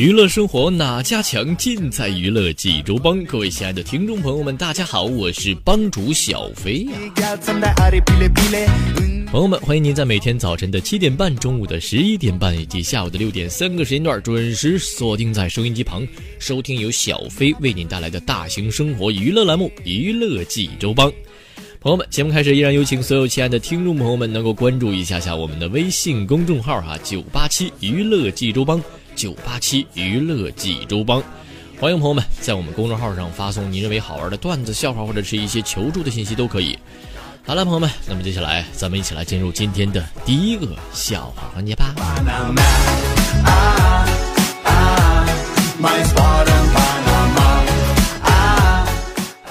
娱乐生活哪家强？尽在娱乐济州帮。各位亲爱的听众朋友们，大家好，我是帮主小飞呀。朋友们，欢迎您在每天早晨的七点半、中午的十一点半以及下午的六点三个时间段准时锁定在收音机旁，收听由小飞为您带来的大型生活娱乐栏目《娱乐济州帮》。朋友们，节目开始，依然有请所有亲爱的听众朋友们能够关注一下下我们的微信公众号哈，九八七娱乐济州帮，九八七娱乐济州帮，欢迎朋友们在我们公众号上发送你认为好玩的段子、笑话或者是一些求助的信息都可以。好了，朋友们，那么接下来咱们一起来进入今天的第一个笑话环节吧。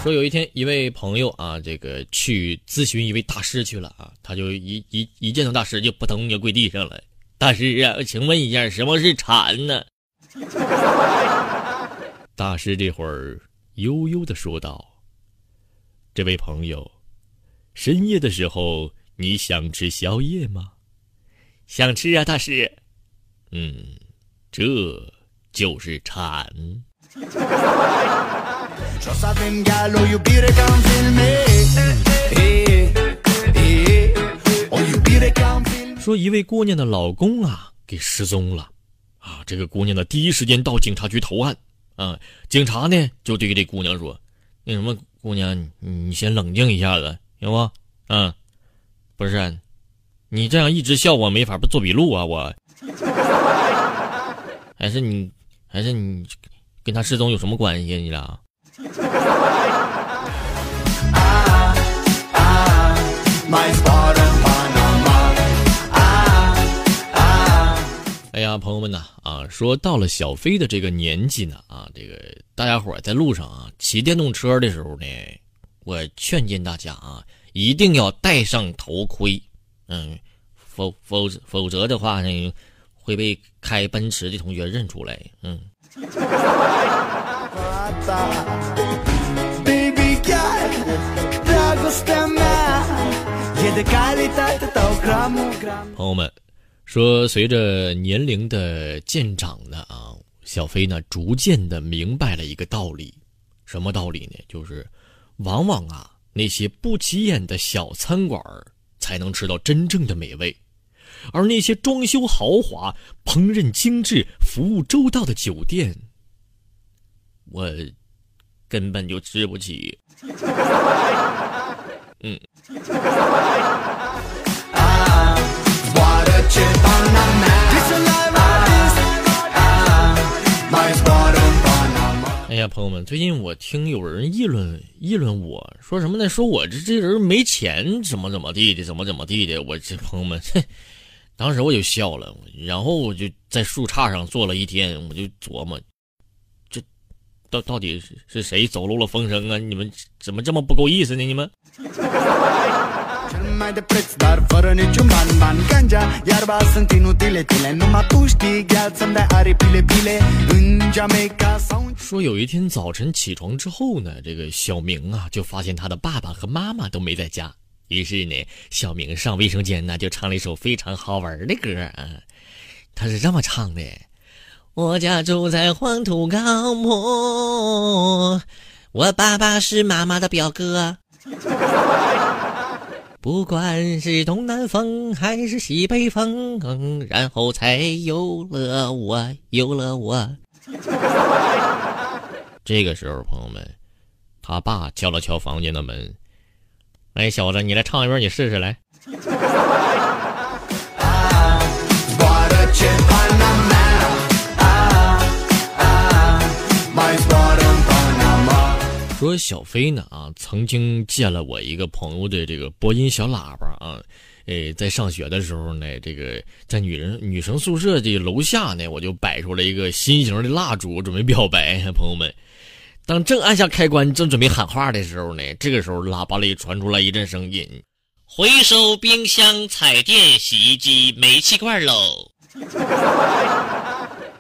说有一天，一位朋友啊，这个去咨询一位大师去了啊，他就一一一见到大师就扑通就跪地上了。大师啊，请问一下，什么是禅呢？大师这会儿悠悠的说道：“这位朋友，深夜的时候你想吃宵夜吗？想吃啊，大师。嗯，这就是禅。”说一位姑娘的老公啊给失踪了，啊，这个姑娘呢第一时间到警察局投案，啊，警察呢就对这姑娘说：“那什么，姑娘，你先冷静一下子，行不？嗯，不是，你这样一直笑我没法不做笔录啊，我，还是你，还是你。”跟他失踪有什么关系？你俩？哎呀，朋友们呢，啊，说到了小飞的这个年纪呢，啊，这个大家伙在路上啊骑电动车的时候呢，我劝诫大家啊，一定要戴上头盔，嗯，否否否则的话呢，会被开奔驰的同学认出来，嗯。朋友们说，随着年龄的渐长呢，啊，小飞呢逐渐的明白了一个道理，什么道理呢？就是往往啊，那些不起眼的小餐馆才能吃到真正的美味。而那些装修豪华、烹饪精致、服务周到的酒店，我根本就吃不起。嗯。哎呀，朋友们，最近我听有人议论议论我说什么呢？说我这这人没钱，怎么怎么地的，怎么怎么地的。我这朋友们。当时我就笑了，然后我就在树杈上坐了一天，我就琢磨，这到到底是是谁走漏了风声啊？你们怎么这么不够意思呢？你们？说有一天早晨起床之后呢，这个小明啊就发现他的爸爸和妈妈都没在家。于是呢，小明上卫生间呢，就唱了一首非常好玩的歌啊。他是这么唱的：“我家住在黄土高坡，我爸爸是妈妈的表哥。不管是东南风还是西北风，然后才有了我，有了我。” 这个时候，朋友们。他爸敲了敲房间的门：“哎，小子，你来唱一段，你试试来。” 说小飞呢啊，曾经借了我一个朋友的这个播音小喇叭啊，诶，在上学的时候呢，这个在女人女生宿舍的楼下呢，我就摆出了一个心形的蜡烛，准备表白。朋友们，当正按下开关，正准备喊话的时候呢，这个时候喇叭里传出来一阵声音：“回收冰箱、彩电、洗衣机、煤气罐喽。”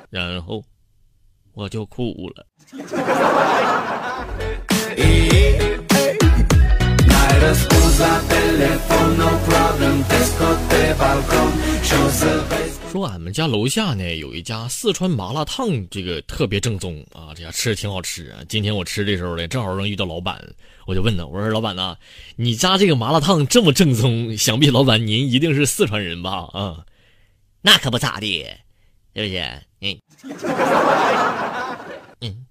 然后我就哭了。说俺们家楼下呢有一家四川麻辣烫，这个特别正宗啊，这家吃的挺好吃啊。今天我吃的时候呢，正好能遇到老板，我就问他，我说老板呐，你家这个麻辣烫这么正宗，想必老板您一定是四川人吧？啊，那可不咋的，是不是？嗯，嗯。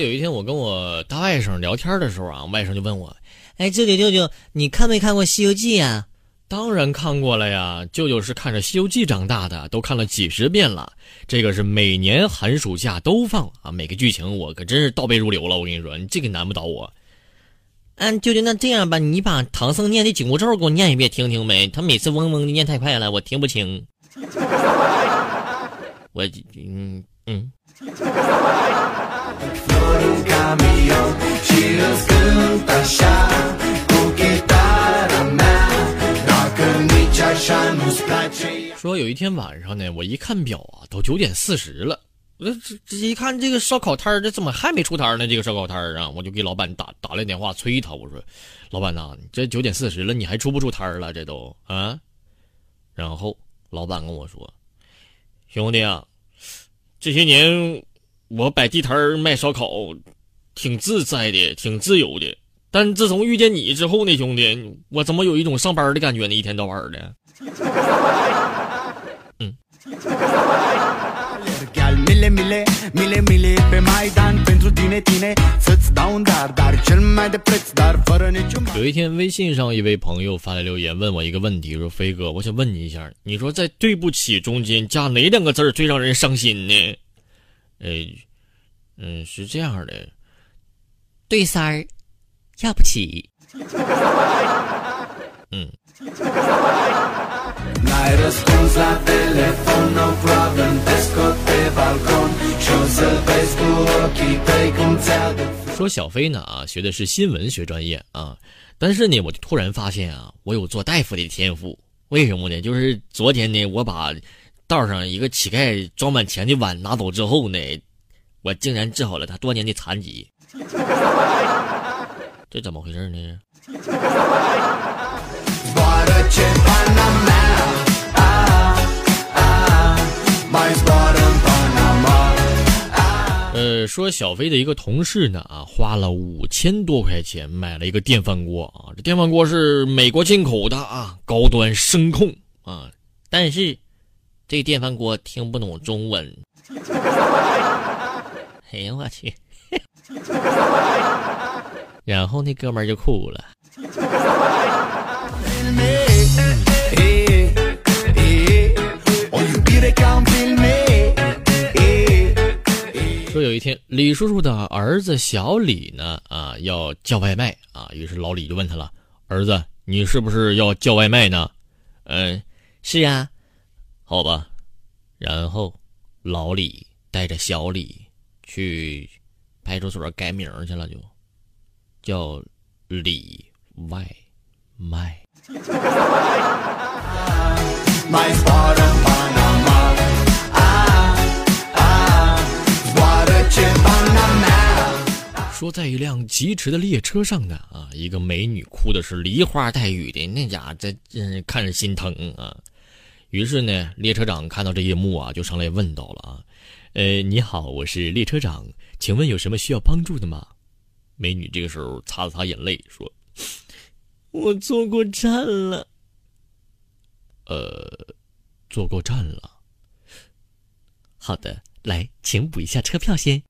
有一天我跟我大外甥聊天的时候啊，外甥就问我：“哎，舅舅舅舅，你看没看过《西游记》啊？”“当然看过了呀，舅舅是看着《西游记》长大的，都看了几十遍了。这个是每年寒暑假都放啊，每个剧情我可真是倒背如流了。我跟你说，你这个难不倒我。”“嗯，舅舅，那这样吧，你把唐僧念的紧箍咒给我念一遍听听呗。他每次嗡嗡的念太快了，我听不清。我嗯嗯。”说有一天晚上呢，我一看表啊，都九点四十了。我这这一看这个烧烤摊儿，这怎么还没出摊呢？这个烧烤摊儿啊，我就给老板打打来电话催他。我说：“老板呐，你这九点四十了，你还出不出摊了？这都啊？”然后老板跟我说：“兄弟啊，这些年我摆地摊卖烧烤。”挺自在的，挺自由的。但自从遇见你之后呢，兄弟，我怎么有一种上班的感觉呢？一天到晚的。嗯。有一天，微信上一位朋友发来留言，问我一个问题，说：“飞哥，我想问你一下，你说在对不起中间加哪两个字最让人伤心呢？”呃，嗯，是这样的。对三儿，要不起。嗯。说小飞呢啊，学的是新闻学专业啊，但是呢，我就突然发现啊，我有做大夫的天赋。为什么呢？就是昨天呢，我把道上一个乞丐装满钱的碗拿走之后呢，我竟然治好了他多年的残疾。这怎么回事呢？呃，说小飞的一个同事呢，啊，花了五千多块钱买了一个电饭锅啊，这电饭锅是美国进口的啊，高端声控啊，但是这电饭锅听不懂中文。哎呀，我去！然后那哥们儿就哭了。说有一天，李叔叔的儿子小李呢，啊，要叫外卖啊，于是老李就问他了：“儿子，你是不是要叫外卖呢？”“嗯，是呀。”“好吧。”然后老李带着小李去派出所改名去了，就。叫里外卖。说在一辆疾驰的列车上呢，啊，一个美女哭的是梨花带雨的，那家伙这嗯看着心疼啊。于是呢，列车长看到这一幕啊，就上来问到了啊，呃，你好，我是列车长，请问有什么需要帮助的吗？美女这个时候擦了擦眼泪，说：“我坐过站了，呃，坐过站了。好的，来，请补一下车票先。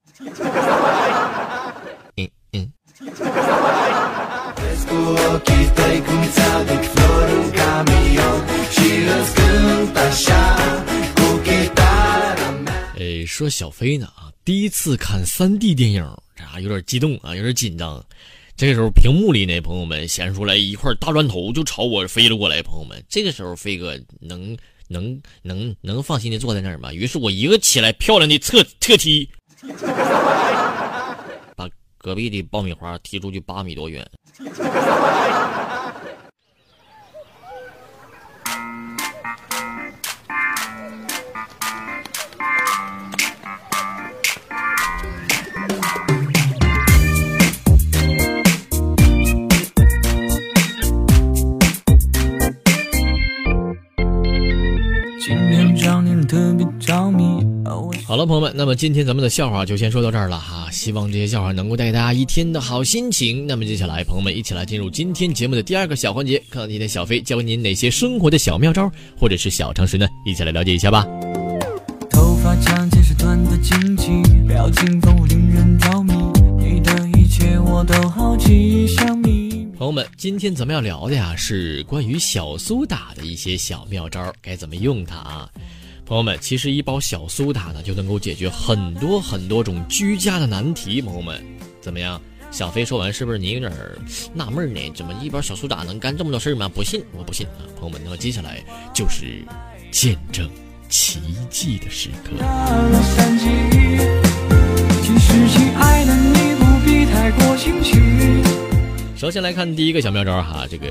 嗯嗯。说小飞呢啊，第一次看 3D 电影啊，有点激动啊，有点紧张。这个时候，屏幕里那朋友们显示出来一块大砖头，就朝我飞了过来。朋友们，这个时候飞哥能能能能放心的坐在那儿吗？于是我一个起来，漂亮的侧侧踢，把隔壁的爆米花踢出去八米多远。那么今天咱们的笑话就先说到这儿了哈。希望这些笑话能够带给大家一天的好心情。那么接下来，朋友们一起来进入今天节目的第二个小环节，看看今天小飞教给您哪些生活的小妙招或者是小常识呢？一起来了解一下吧。头发长见识短的惊奇，表情丰富令人着迷，你的一切我都好奇像你。朋友们，今天咱们要聊的呀是关于小苏打的一些小妙招，该怎么用它啊？朋友们，其实一包小苏打呢，就能够解决很多很多种居家的难题。朋友们，怎么样？小飞说完，是不是你有点纳闷呢？怎么一包小苏打能干这么多事儿吗？不信，我不信啊！朋友们，那么接下来就是见证奇迹的时刻。首先来看第一个小妙招哈，这个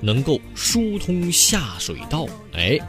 能够疏通下水道，哎。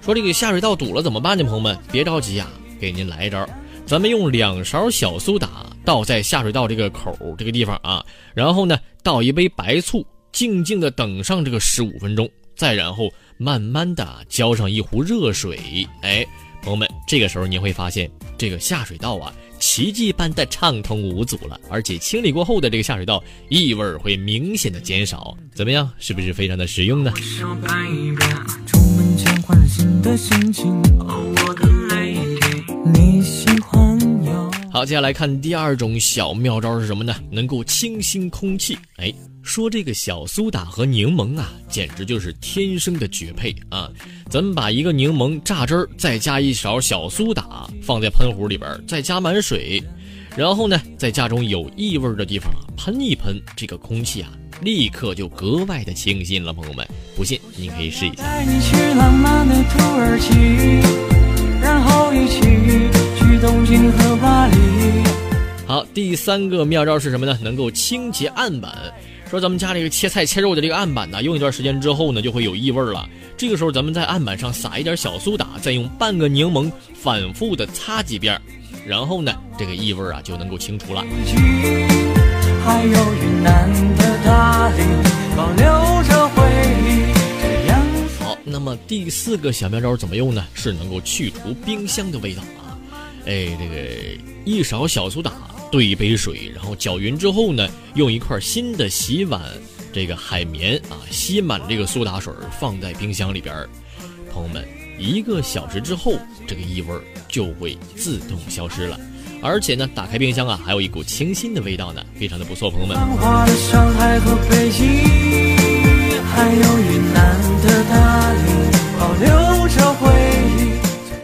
说这个下水道堵了怎么办呢？朋友们别着急啊，给您来一招，咱们用两勺小苏打倒在下水道这个口这个地方啊，然后呢倒一杯白醋，静静的等上这个十五分钟，再然后慢慢的浇上一壶热水，哎，朋友们这个时候您会发现这个下水道啊奇迹般的畅通无阻了，而且清理过后的这个下水道异味会明显的减少，怎么样？是不是非常的实用呢？的心情，我的泪滴，你喜欢有好，接下来看第二种小妙招是什么呢？能够清新空气。哎，说这个小苏打和柠檬啊，简直就是天生的绝配啊！咱们把一个柠檬榨汁儿，再加一勺小苏打，放在喷壶里边，再加满水，然后呢，在家中有异味的地方，喷一喷，这个空气啊。立刻就格外的清新了，朋友们，不信您可以试一下。好，第三个妙招是什么呢？能够清洁案板。说咱们家这个切菜切肉的这个案板呢，用一段时间之后呢，就会有异味了。这个时候咱们在案板上撒一点小苏打，再用半个柠檬反复的擦几遍，然后呢，这个异味啊就能够清除了。还有云南大理，保留着回忆。好，那么第四个小妙招怎么用呢？是能够去除冰箱的味道啊！哎，这个一勺小苏打兑一杯水，然后搅匀之后呢，用一块新的洗碗这个海绵啊，吸满这个苏打水，放在冰箱里边。朋友们，一个小时之后，这个异味就会自动消失了。而且呢，打开冰箱啊，还有一股清新的味道呢，非常的不错，朋友们。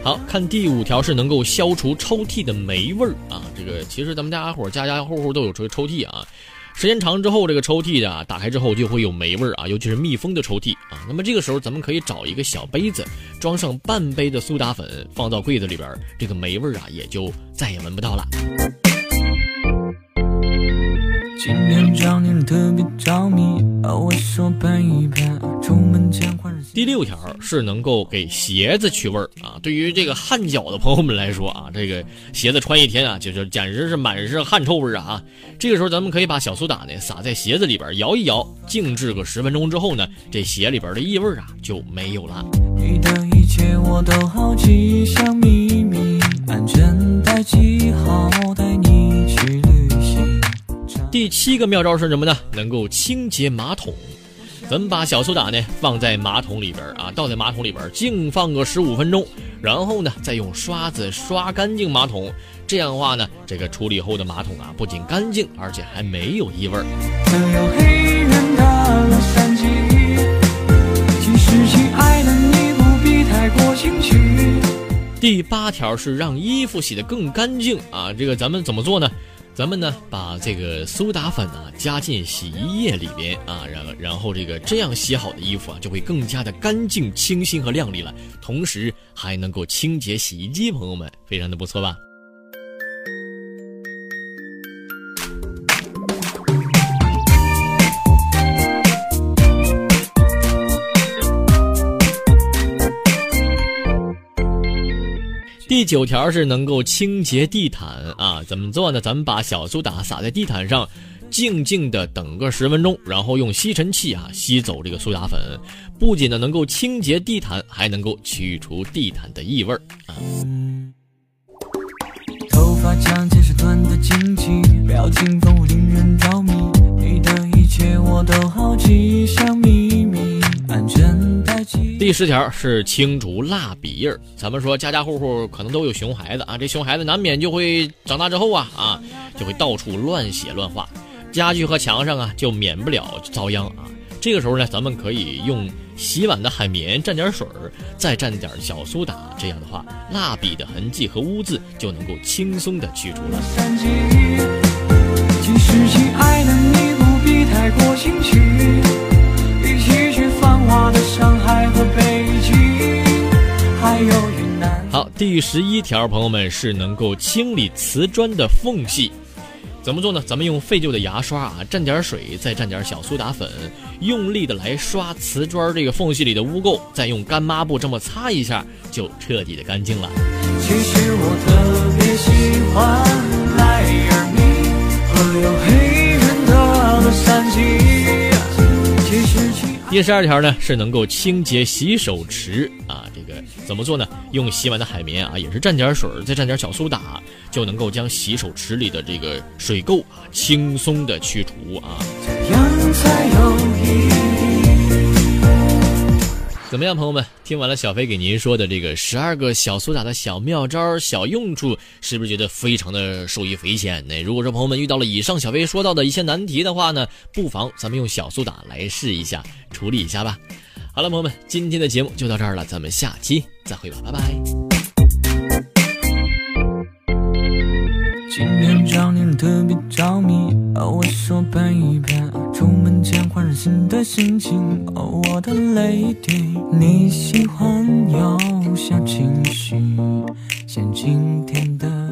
好看第五条是能够消除抽屉的霉味儿啊，这个其实咱们家伙家家户户都有抽抽屉啊。时间长之后，这个抽屉啊，打开之后就会有霉味儿啊，尤其是密封的抽屉啊。那么这个时候，咱们可以找一个小杯子，装上半杯的苏打粉，放到柜子里边，这个霉味儿啊，也就再也闻不到了。今天找你特别着迷，我说出门前换上。第六条是能够给鞋子去味儿啊。对于这个汗脚的朋友们来说啊，这个鞋子穿一天啊，就是简直是满是汗臭味儿啊。这个时候咱们可以把小苏打呢撒在鞋子里边，摇一摇，静置个十分钟之后呢，这鞋里边的异味啊就没有了。你的一切我都好奇，像秘第七个妙招是什么呢？能够清洁马桶。咱们把小苏打呢放在马桶里边啊，倒在马桶里边静放个十五分钟，然后呢再用刷子刷干净马桶。这样的话呢，这个处理后的马桶啊不仅干净，而且还没有异味。第八条是让衣服洗得更干净啊，这个咱们怎么做呢？咱们呢把这个苏打粉啊加进洗衣液里边啊，然然后这个这样洗好的衣服啊就会更加的干净、清新和亮丽了，同时还能够清洁洗衣机，朋友们非常的不错吧？第九条是能够清洁地毯啊，怎么做呢？咱们把小苏打撒在地毯上，静静的等个十分钟，然后用吸尘器啊吸走这个苏打粉，不仅呢能够清洁地毯，还能够去除地毯的异味啊。头发长见识短的惊奇，表情丰富令人着迷，你的一切我都好奇，像秘密，安全带。第十条是清除蜡笔印儿。咱们说家家户户可能都有熊孩子啊，这熊孩子难免就会长大之后啊啊，就会到处乱写乱画，家具和墙上啊就免不了遭殃啊。这个时候呢，咱们可以用洗碗的海绵蘸点水儿，再蘸点小苏打，这样的话，蜡笔的痕迹和污渍就能够轻松的去除了。好，第十一条，朋友们是能够清理瓷砖的缝隙，怎么做呢？咱们用废旧的牙刷啊，蘸点水，再蘸点小苏打粉，用力的来刷瓷砖这个缝隙里的污垢，再用干抹布这么擦一下，就彻底的干净了。其实我特别喜欢莱尔米和有黑人的洛杉矶。第十二条呢是能够清洁洗手池啊，这个怎么做呢？用洗碗的海绵啊，也是蘸点水，再蘸点小苏打，就能够将洗手池里的这个水垢啊轻松的去除啊。这样才有。怎么样，朋友们？听完了小飞给您说的这个十二个小苏打的小妙招、小用处，是不是觉得非常的受益匪浅呢？如果说朋友们遇到了以上小飞说到的一些难题的话呢，不妨咱们用小苏打来试一下，处理一下吧。好了，朋友们，今天的节目就到这儿了，咱们下期再会吧，拜拜。今天找你特别着迷，哦我说陪一陪。出门前换上新的心情，哦，我的 lady，你喜欢有小情绪，像今天的。